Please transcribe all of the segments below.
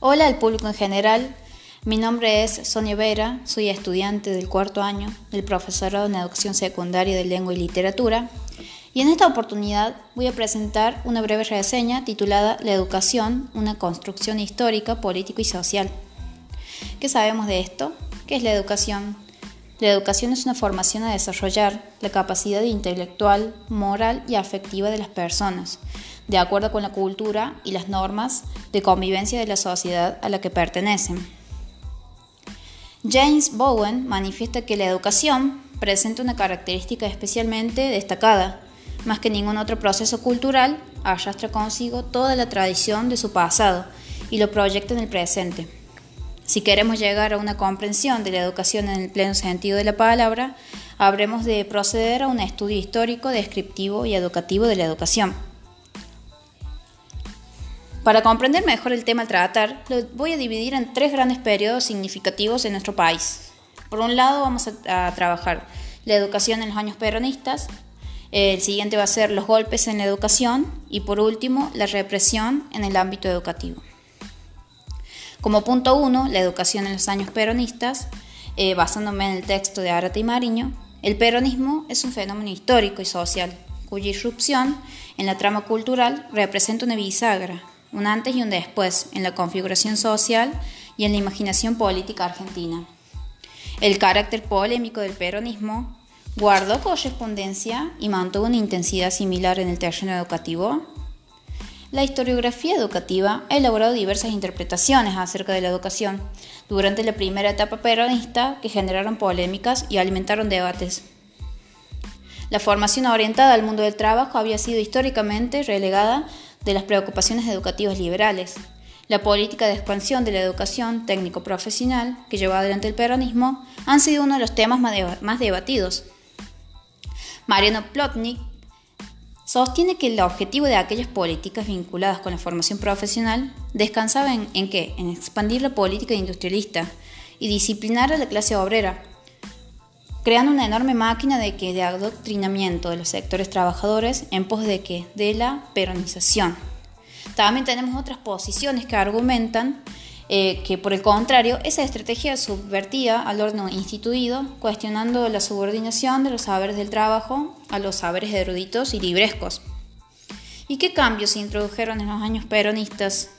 Hola al público en general. Mi nombre es Sonia Vera, soy estudiante del cuarto año del profesorado en Educación Secundaria de Lengua y Literatura. Y en esta oportunidad voy a presentar una breve reseña titulada La educación, una construcción histórica, política y social. ¿Qué sabemos de esto? ¿Qué es la educación? La educación es una formación a desarrollar la capacidad intelectual, moral y afectiva de las personas, de acuerdo con la cultura y las normas de convivencia de la sociedad a la que pertenecen. James Bowen manifiesta que la educación presenta una característica especialmente destacada, más que ningún otro proceso cultural, arrastra consigo toda la tradición de su pasado y lo proyecta en el presente. Si queremos llegar a una comprensión de la educación en el pleno sentido de la palabra, habremos de proceder a un estudio histórico, descriptivo y educativo de la educación. Para comprender mejor el tema al tratar, lo voy a dividir en tres grandes periodos significativos en nuestro país. Por un lado, vamos a, trabajar la educación en los años peronistas, el siguiente va a ser los golpes en la educación y por último, la represión en el ámbito educativo. Como punto uno, la educación en los años peronistas, eh, basándome en el texto de Arata y Mariño, el peronismo es un fenómeno histórico y social, cuya irrupción en la trama cultural representa una bisagra, un antes y un después en la configuración social y en la imaginación política argentina. El carácter polémico del peronismo guardó correspondencia y mantuvo una intensidad similar en el terreno educativo la historiografía educativa ha elaborado diversas interpretaciones acerca de la educación durante la primera etapa peronista que generaron polémicas y alimentaron debates. La formación orientada al mundo del trabajo había sido históricamente relegada de las preocupaciones educativas liberales. La política de expansión de la educación técnico-profesional que llevó adelante el peronismo han sido uno de los temas más debatidos. Mariano Plotnik sostiene que el objetivo de aquellas políticas vinculadas con la formación profesional descansaba en, en? En expandir la política industrialista y disciplinar a la clase obrera, creando una enorme máquina de, adoctrinamiento de los sectores trabajadores en pos de? De la peronización. También tenemos otras posiciones que argumentan eh, que por el contrario, esa estrategia subvertía al orden instituido, cuestionando la subordinación de los saberes del trabajo a los saberes eruditos y librescos. ¿Y qué cambios se introdujeron en los años peronistas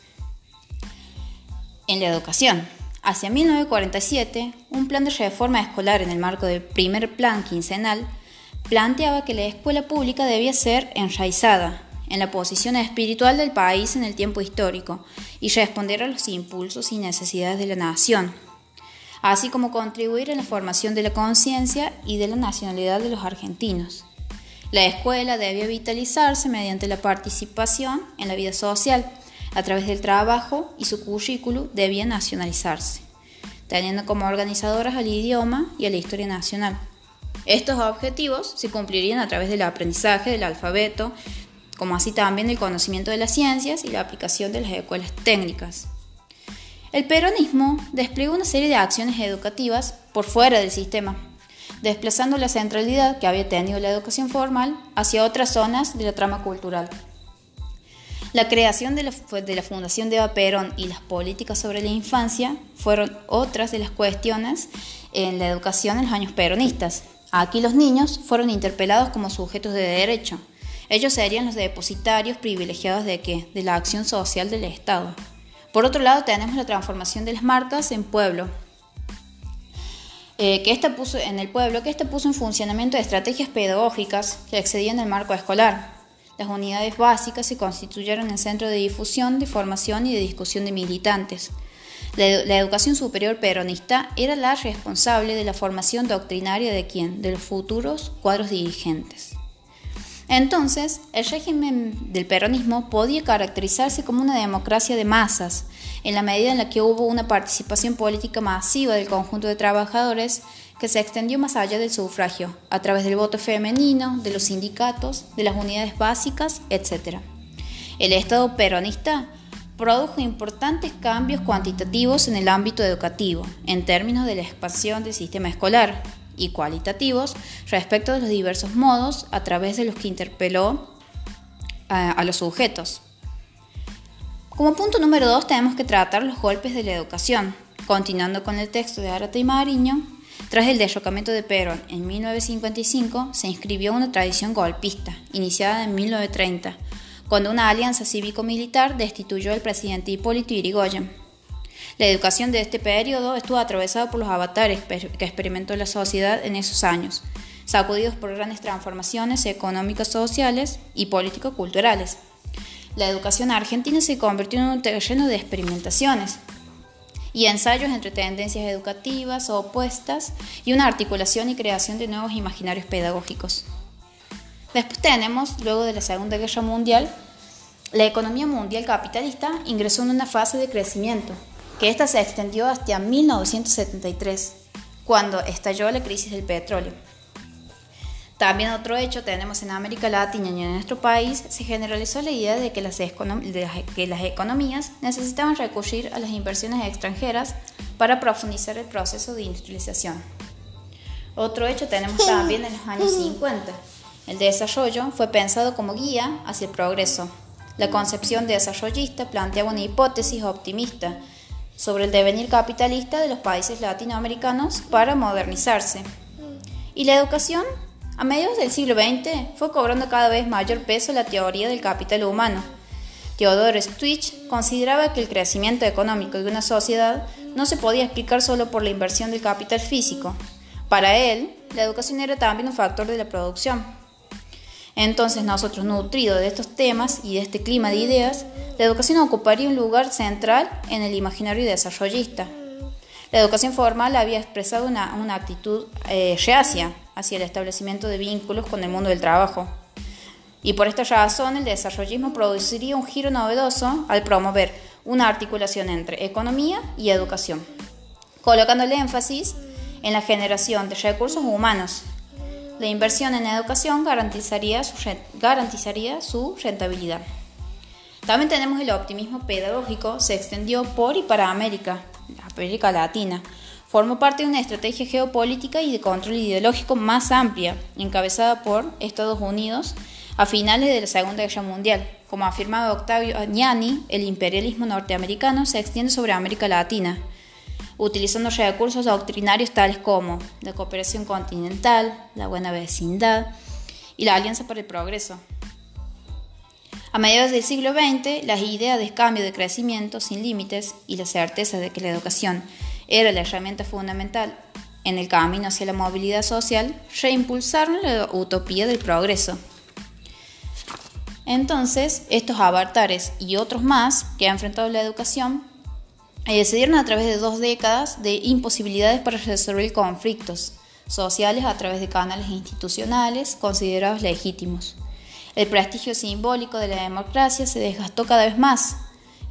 en la educación? Hacia 1947, un plan de reforma escolar en el marco del primer plan quincenal planteaba que la escuela pública debía ser enraizada, en la posición espiritual del país en el tiempo histórico y responder a los impulsos y necesidades de la nación, así como contribuir en la formación de la conciencia y de la nacionalidad de los argentinos. La escuela debía vitalizarse mediante la participación en la vida social, a través del trabajo y su currículo debía nacionalizarse, teniendo como organizadoras al idioma y a la historia nacional. Estos objetivos se cumplirían a través del aprendizaje del alfabeto, como así también el conocimiento de las ciencias y la aplicación de las escuelas técnicas. El peronismo desplegó una serie de acciones educativas por fuera del sistema, desplazando la centralidad que había tenido la educación formal hacia otras zonas de la trama cultural. La creación de la, Fundación de Eva Perón y las políticas sobre la infancia fueron otras de las cuestiones en la educación en los años peronistas. Aquí los niños fueron interpelados como sujetos de derecho, ellos serían los depositarios privilegiados de? De la acción social del Estado. Por otro lado, tenemos la transformación de las marcas en pueblo, eh, que esta puso en el pueblo, que esta puso en funcionamiento estrategias pedagógicas que excedían el marco escolar. Las unidades básicas se constituyeron en centro de difusión, de formación y de discusión de militantes. La, la, educación superior peronista era la responsable de la formación doctrinaria de quién? De los futuros cuadros dirigentes. Entonces, el régimen del peronismo podía caracterizarse como una democracia de masas, en la medida en la que hubo una participación política masiva del conjunto de trabajadores que se extendió más allá del sufragio, a través del voto femenino, de los sindicatos, de las unidades básicas, etc. El Estado peronista produjo importantes cambios cuantitativos en el ámbito educativo, en términos de la expansión del sistema escolar, y cualitativos respecto de los diversos modos a través de los que interpeló a, los sujetos. Como punto número dos tenemos que tratar los golpes de la educación. Continuando con el texto de Arata y Mariño, tras el derrocamiento de Perón en 1955 se inscribió una tradición golpista, iniciada en 1930, cuando una alianza cívico-militar destituyó al presidente Hipólito Yrigoyen. La educación de este periodo estuvo atravesada por los avatares que experimentó la sociedad en esos años, sacudidos por grandes transformaciones económicas, sociales y político-culturales. La educación argentina se convirtió en un terreno de experimentaciones y ensayos entre tendencias educativas opuestas y una articulación y creación de nuevos imaginarios pedagógicos. Después tenemos, luego de la Segunda Guerra Mundial, la economía mundial capitalista ingresó en una fase de crecimiento, que ésta se extendió hasta 1973, cuando estalló la crisis del petróleo. También otro hecho tenemos en América Latina y en nuestro país, se generalizó la idea de que las, que las economías necesitaban recurrir a las inversiones extranjeras para profundizar el proceso de industrialización. Otro hecho tenemos también en los años 50 el desarrollo fue pensado como guía hacia el progreso. La concepción desarrollista planteaba una hipótesis optimista sobre el devenir capitalista de los países latinoamericanos para modernizarse. Y la educación, a mediados del siglo XX, fue cobrando cada vez mayor peso la teoría del capital humano. Theodore Stwich consideraba que el crecimiento económico de una sociedad no se podía explicar solo por la inversión del capital físico. Para él, la educación era también un factor de la producción. Entonces nosotros, nutridos de estos temas y de este clima de ideas, la educación ocuparía un lugar central en el imaginario desarrollista. La educación formal había expresado una, actitud eh, reacia hacia el establecimiento de vínculos con el mundo del trabajo. Y por esta razón el desarrollismo produciría un giro novedoso al promover una articulación entre economía y educación, colocando el énfasis en la generación de recursos humanos la inversión en educación garantizaría su, rentabilidad. También tenemos el optimismo pedagógico, se extendió por y para América, América Latina. Formó parte de una estrategia geopolítica y de control ideológico más amplia, encabezada por Estados Unidos a finales de la Segunda Guerra Mundial. Como afirmaba Octavio Agnani, el imperialismo norteamericano se extiende sobre América Latina utilizando recursos doctrinarios tales como la cooperación continental, la buena vecindad y la Alianza para el Progreso. A mediados del siglo XX, las ideas de cambio de crecimiento sin límites y la certeza de que la educación era la herramienta fundamental en el camino hacia la movilidad social, reimpulsaron la utopía del progreso. Entonces, estos avatares y otros más que ha enfrentado la educación eh, se dieron a través de dos décadas de imposibilidades para resolver conflictos sociales a través de canales institucionales considerados legítimos. El prestigio simbólico de la democracia se desgastó cada vez más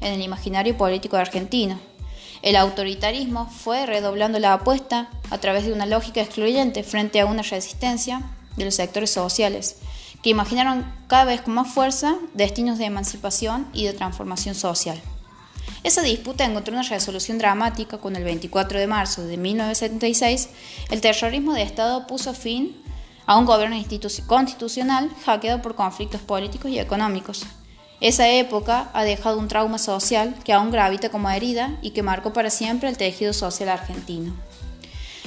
en el imaginario político argentino. El autoritarismo fue redoblando la apuesta a través de una lógica excluyente frente a una resistencia de los sectores sociales, que imaginaron cada vez con más fuerza destinos de emancipación y de transformación social. Esa disputa encontró una resolución dramática cuando el 24 de marzo de 1976 el terrorismo de Estado puso fin a un gobierno constitucional hackeado por conflictos políticos y económicos. Esa época ha dejado un trauma social que aún gravita como herida y que marcó para siempre el tejido social argentino.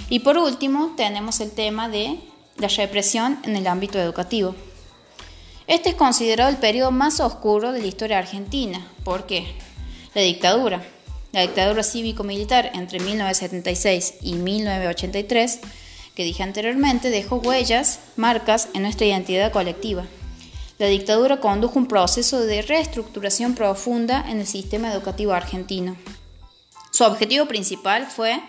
Y por último, tenemos el tema de la represión en el ámbito educativo. Este es considerado el periodo más oscuro de la historia argentina. ¿Por qué? La dictadura. La dictadura cívico-militar entre 1976 y 1983, que dije anteriormente, dejó huellas, marcas en nuestra identidad colectiva. La dictadura condujo un proceso de reestructuración profunda en el sistema educativo argentino. Su objetivo principal fue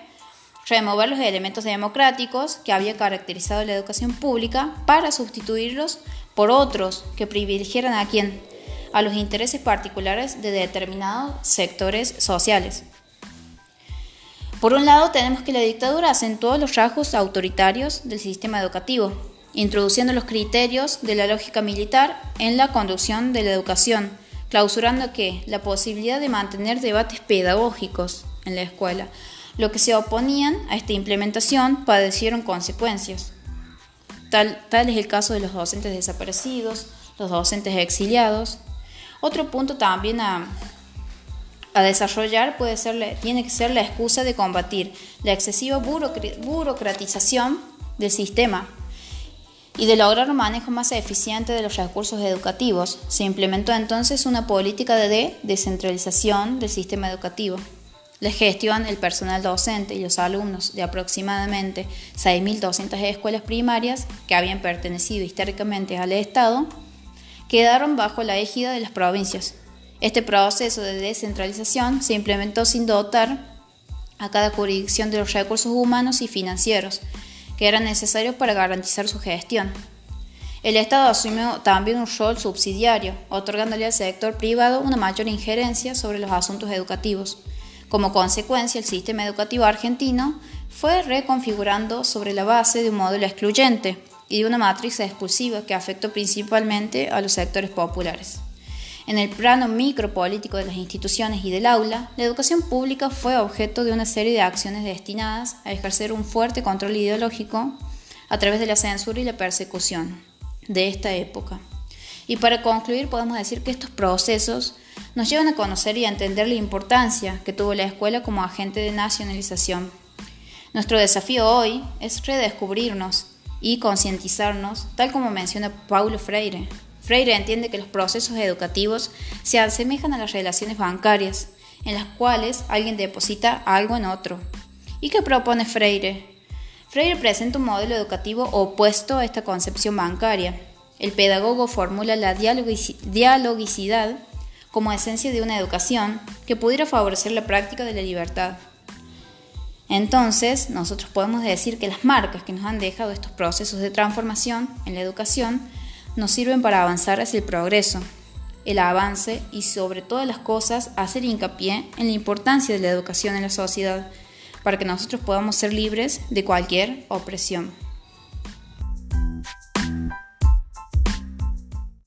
remover los elementos democráticos que había caracterizado la educación pública para sustituirlos por otros que privilegiaran a quien a los intereses particulares de determinados sectores sociales. Por un lado, tenemos que la dictadura acentuó los rasgos autoritarios del sistema educativo, introduciendo los criterios de la lógica militar en la conducción de la educación, clausurando que la posibilidad de mantener debates pedagógicos en la escuela. Los que se oponían a esta implementación padecieron consecuencias. Tal, tal es el caso de los docentes desaparecidos, los docentes exiliados, otro punto también a, a desarrollar puede ser, tiene que ser la excusa de combatir la excesiva burocratización del sistema y de lograr un manejo más eficiente de los recursos educativos. Se implementó entonces una política de descentralización del sistema educativo. La gestión, el personal docente y los alumnos de aproximadamente 6.200 escuelas primarias que habían pertenecido históricamente al Estado quedaron bajo la égida de las provincias. Este proceso de descentralización se implementó sin dotar a cada jurisdicción de los recursos humanos y financieros que eran necesarios para garantizar su gestión. El Estado asumió también un rol subsidiario, otorgándole al sector privado una mayor injerencia sobre los asuntos educativos. Como consecuencia, el sistema educativo argentino fue reconfigurando sobre la base de un modelo excluyente y de una matriz expulsiva que afectó principalmente a los sectores populares. En el plano micropolítico de las instituciones y del aula, la educación pública fue objeto de una serie de acciones destinadas a ejercer un fuerte control ideológico a través de la censura y la persecución de esta época. Y para concluir, podemos decir que estos procesos nos llevan a conocer y a entender la importancia que tuvo la escuela como agente de nacionalización. Nuestro desafío hoy es redescubrirnos y concientizarnos, tal como menciona Paulo Freire, Freire entiende que los procesos educativos se asemejan a las relaciones bancarias, en las cuales alguien deposita algo en otro. ¿Y qué propone Freire? Freire presenta un modelo educativo opuesto a esta concepción bancaria. El pedagogo formula la dialogicidad como esencia de una educación que pudiera favorecer la práctica de la libertad. Entonces, nosotros podemos decir que las marcas que nos han dejado estos procesos de transformación en la educación nos sirven para avanzar hacia el progreso, el avance y sobre todas las cosas hacer hincapié en la importancia de la educación en la sociedad para que nosotros podamos ser libres de cualquier opresión.